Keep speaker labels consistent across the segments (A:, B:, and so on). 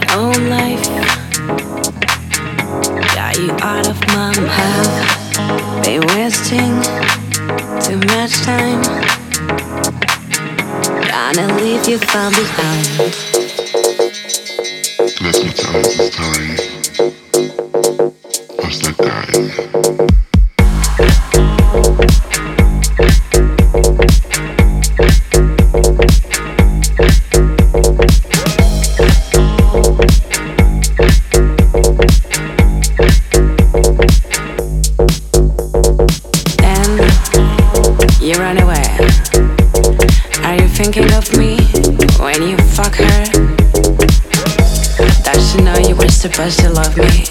A: my own life, got you out of my head, been wasting too much time. Gonna leave you far behind.
B: Let me tell you the story.
A: Know you supposed to love me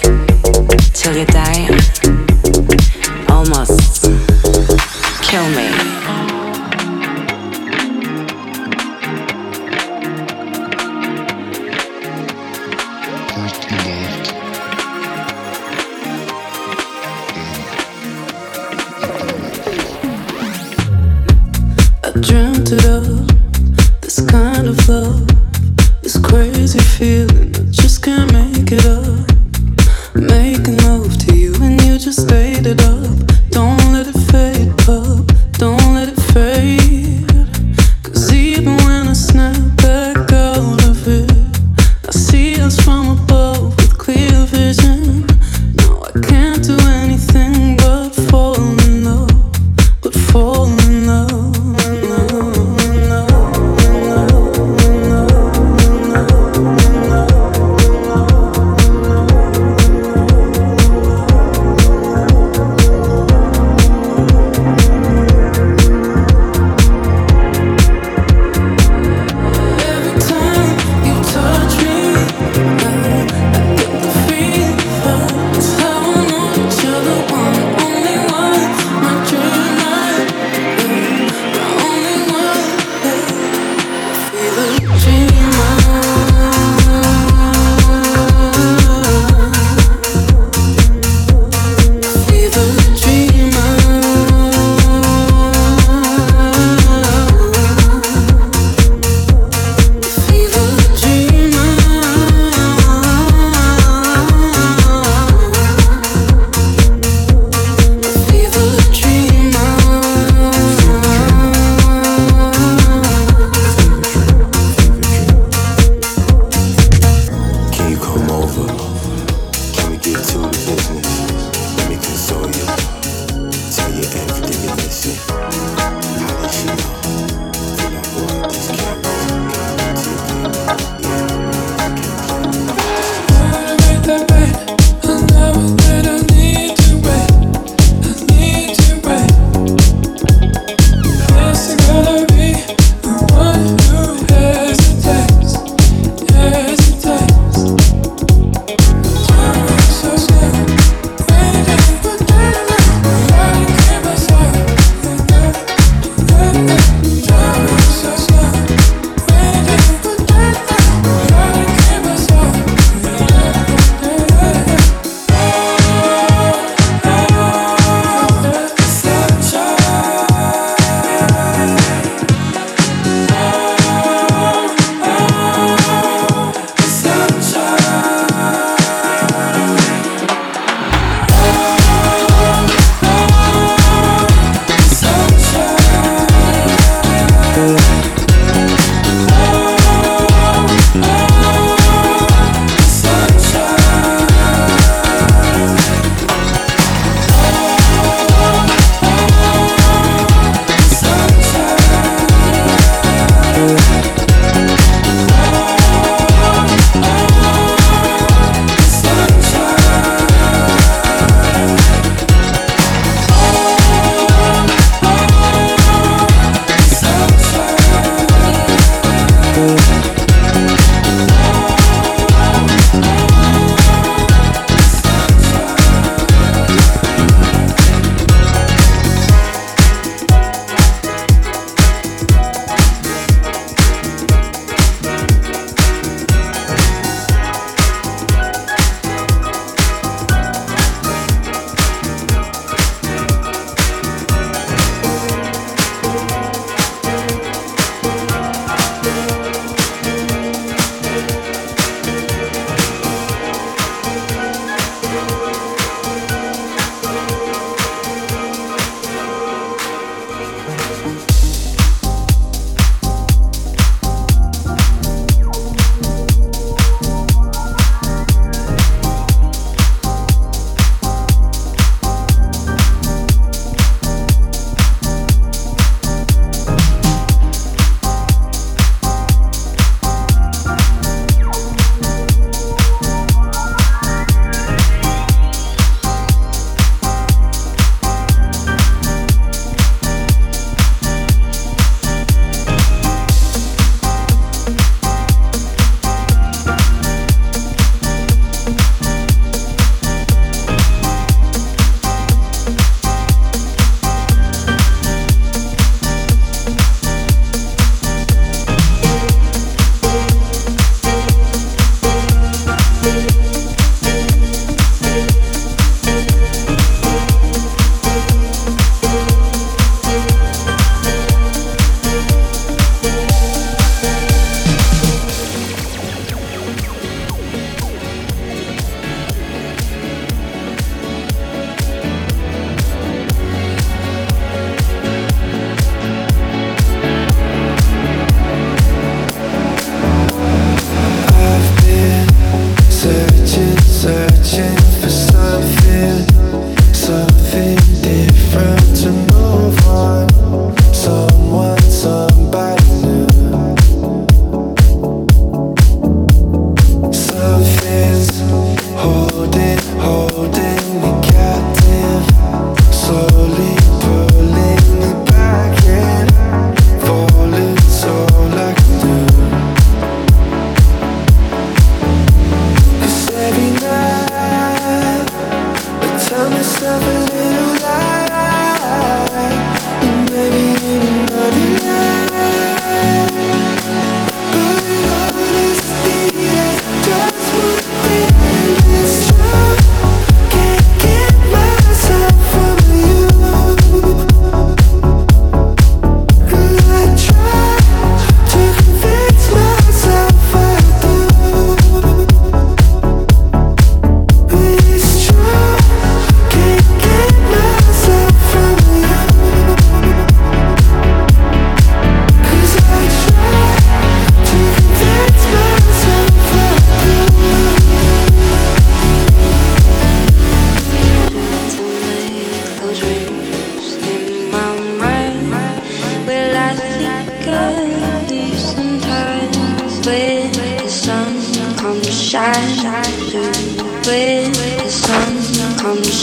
A: can love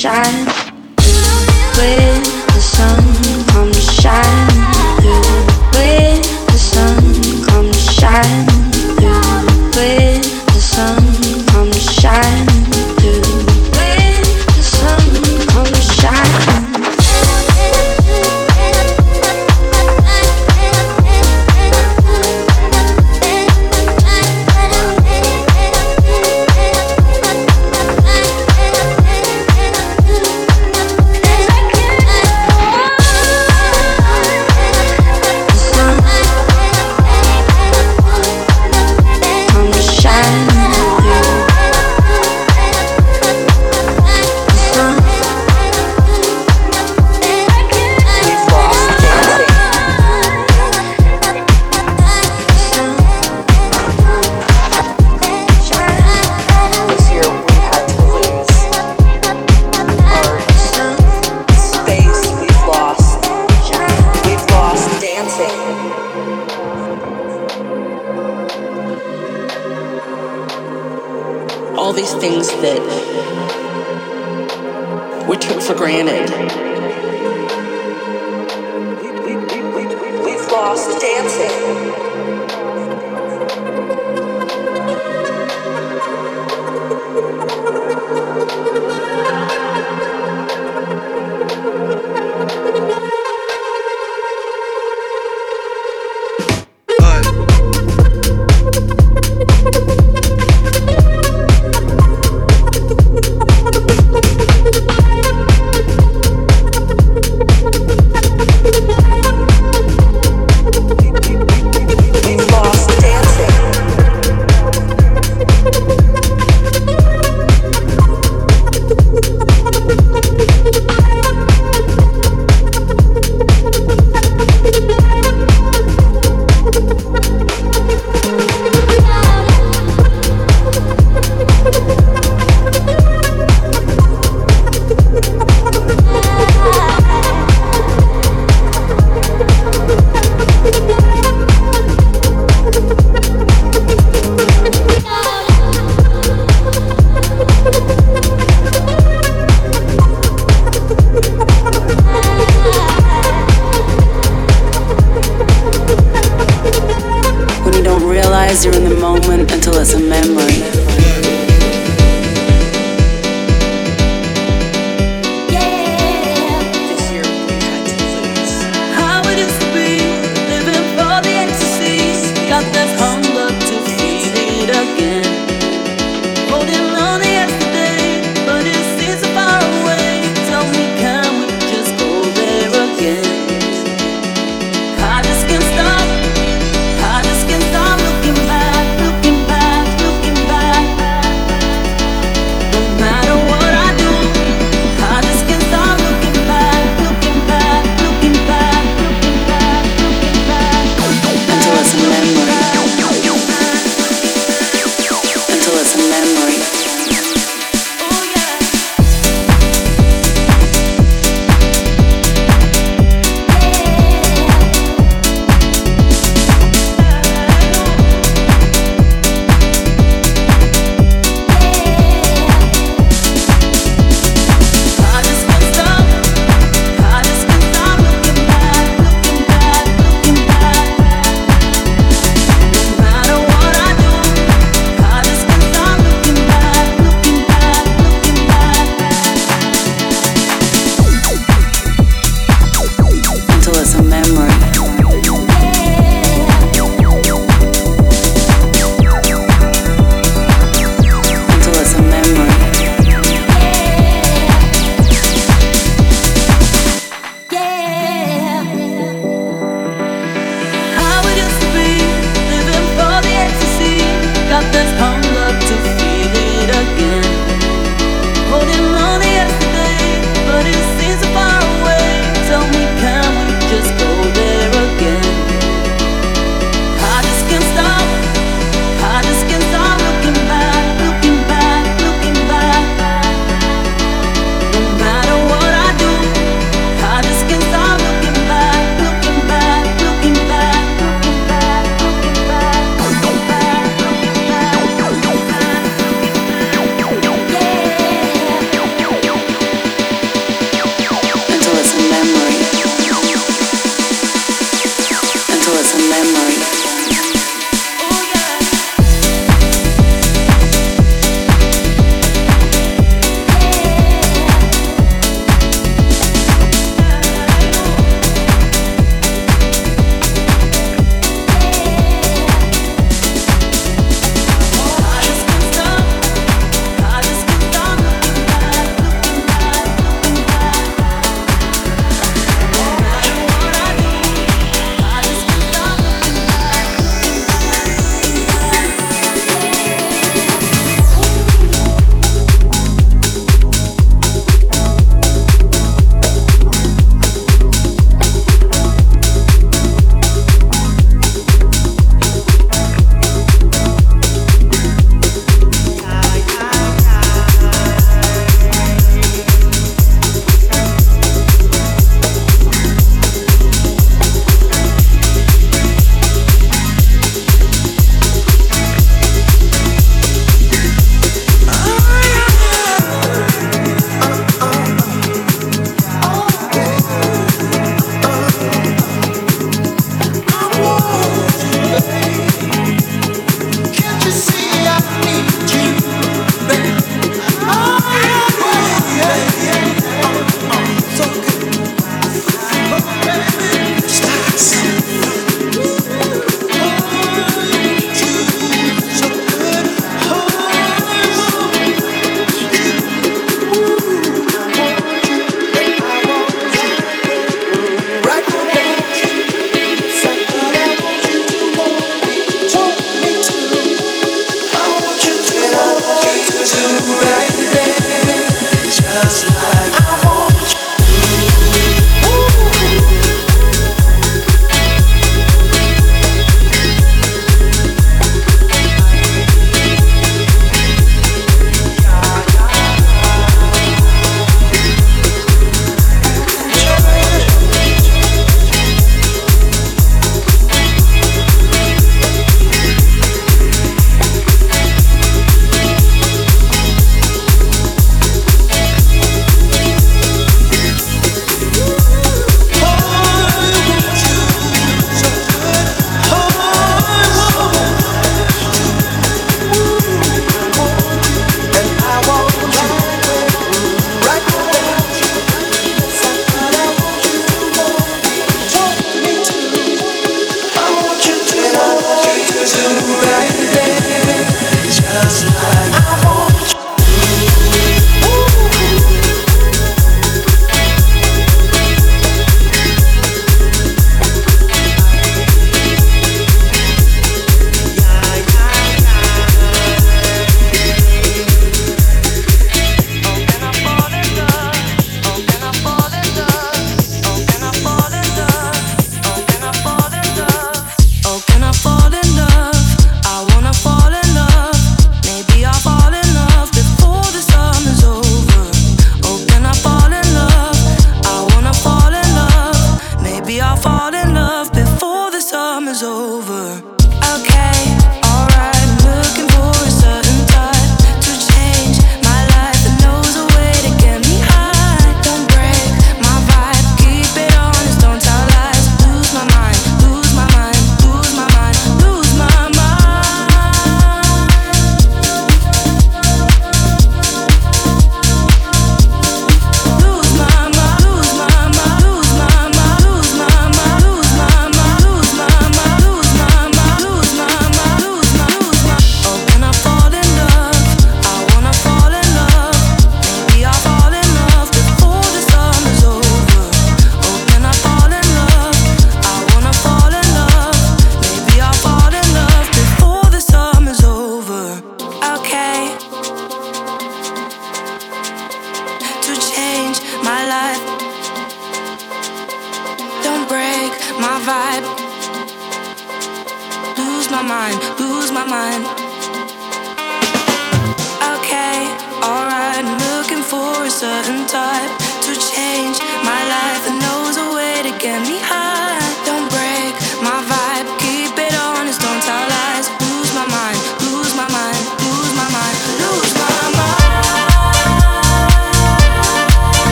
A: shine.
C: things that we took for granted. We've lost dancing.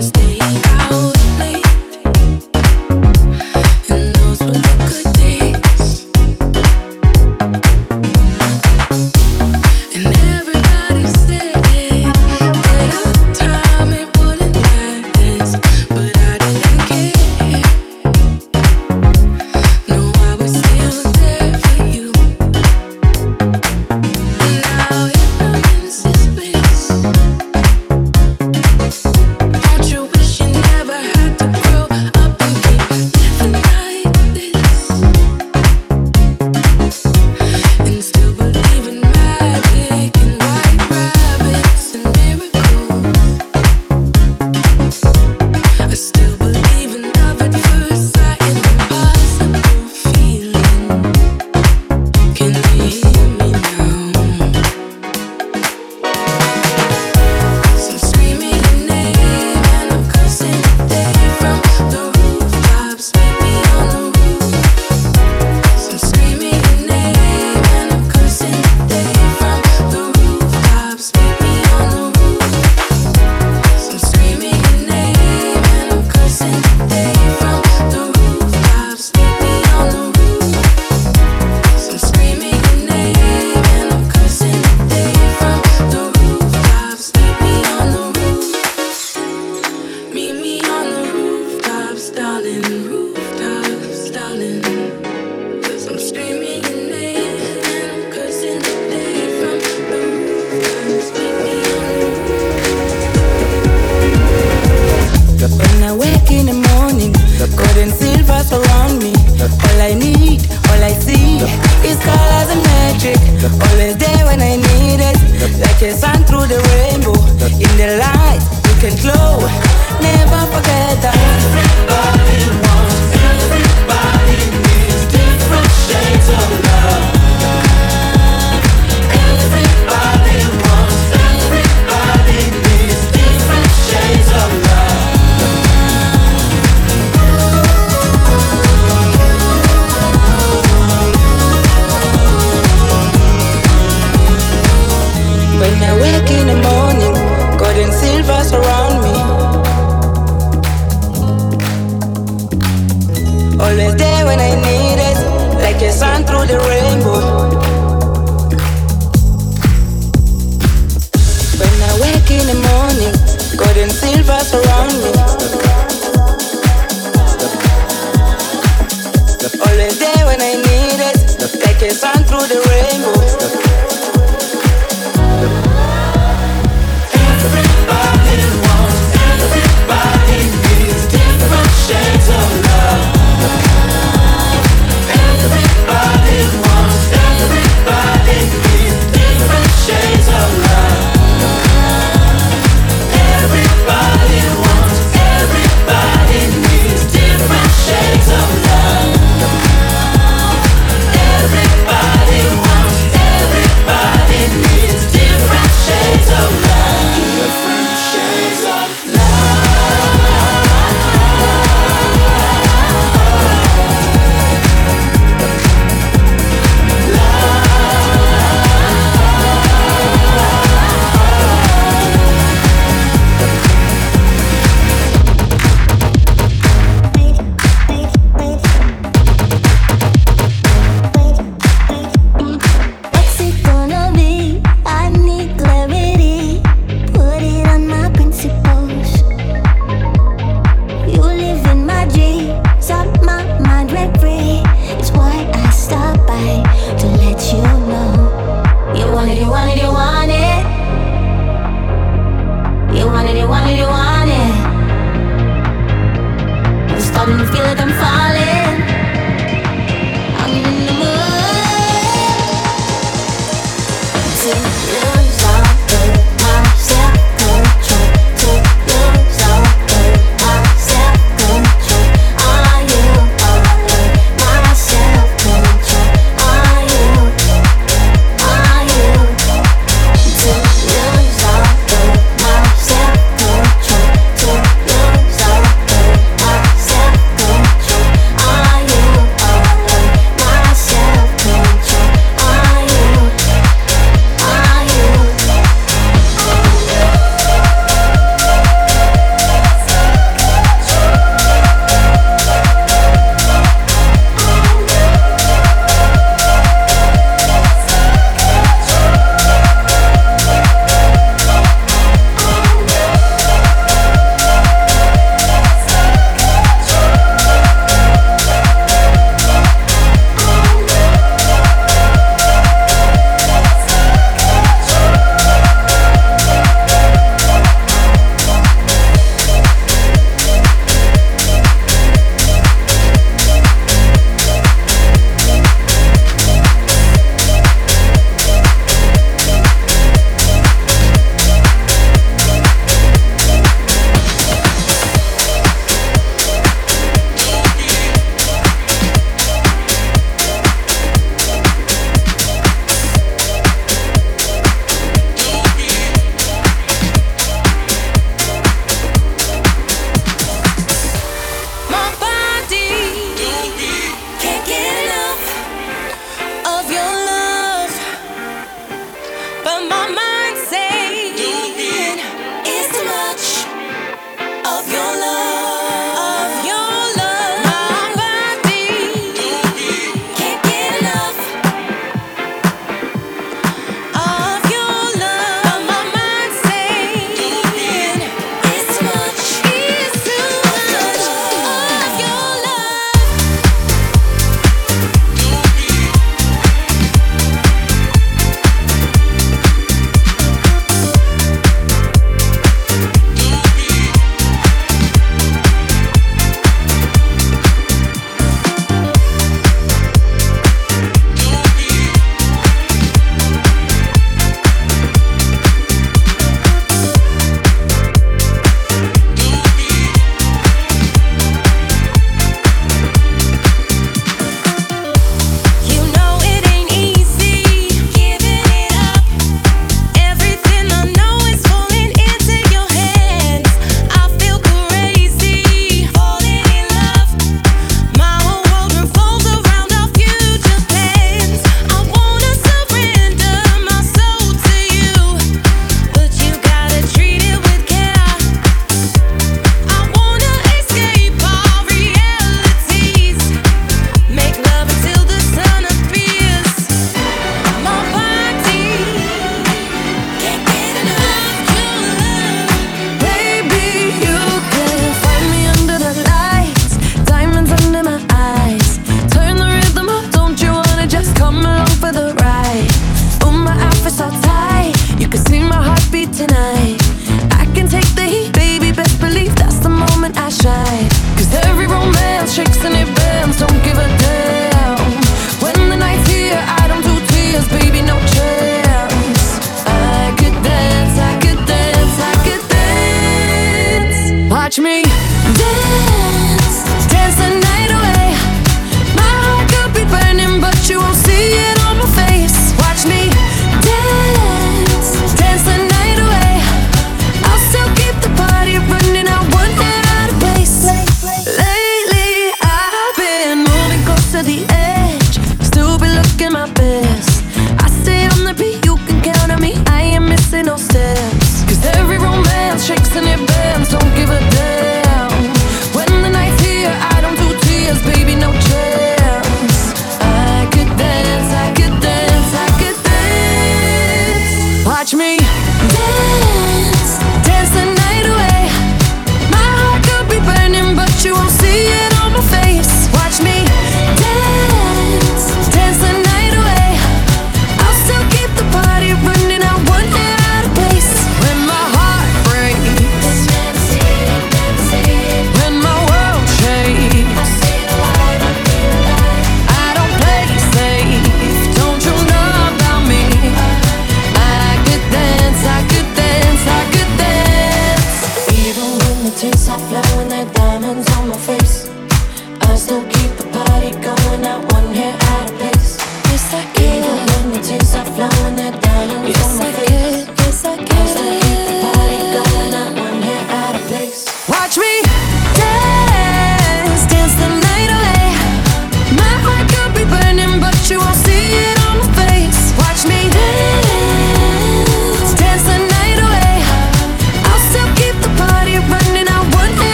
D: Control.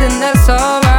E: To be, then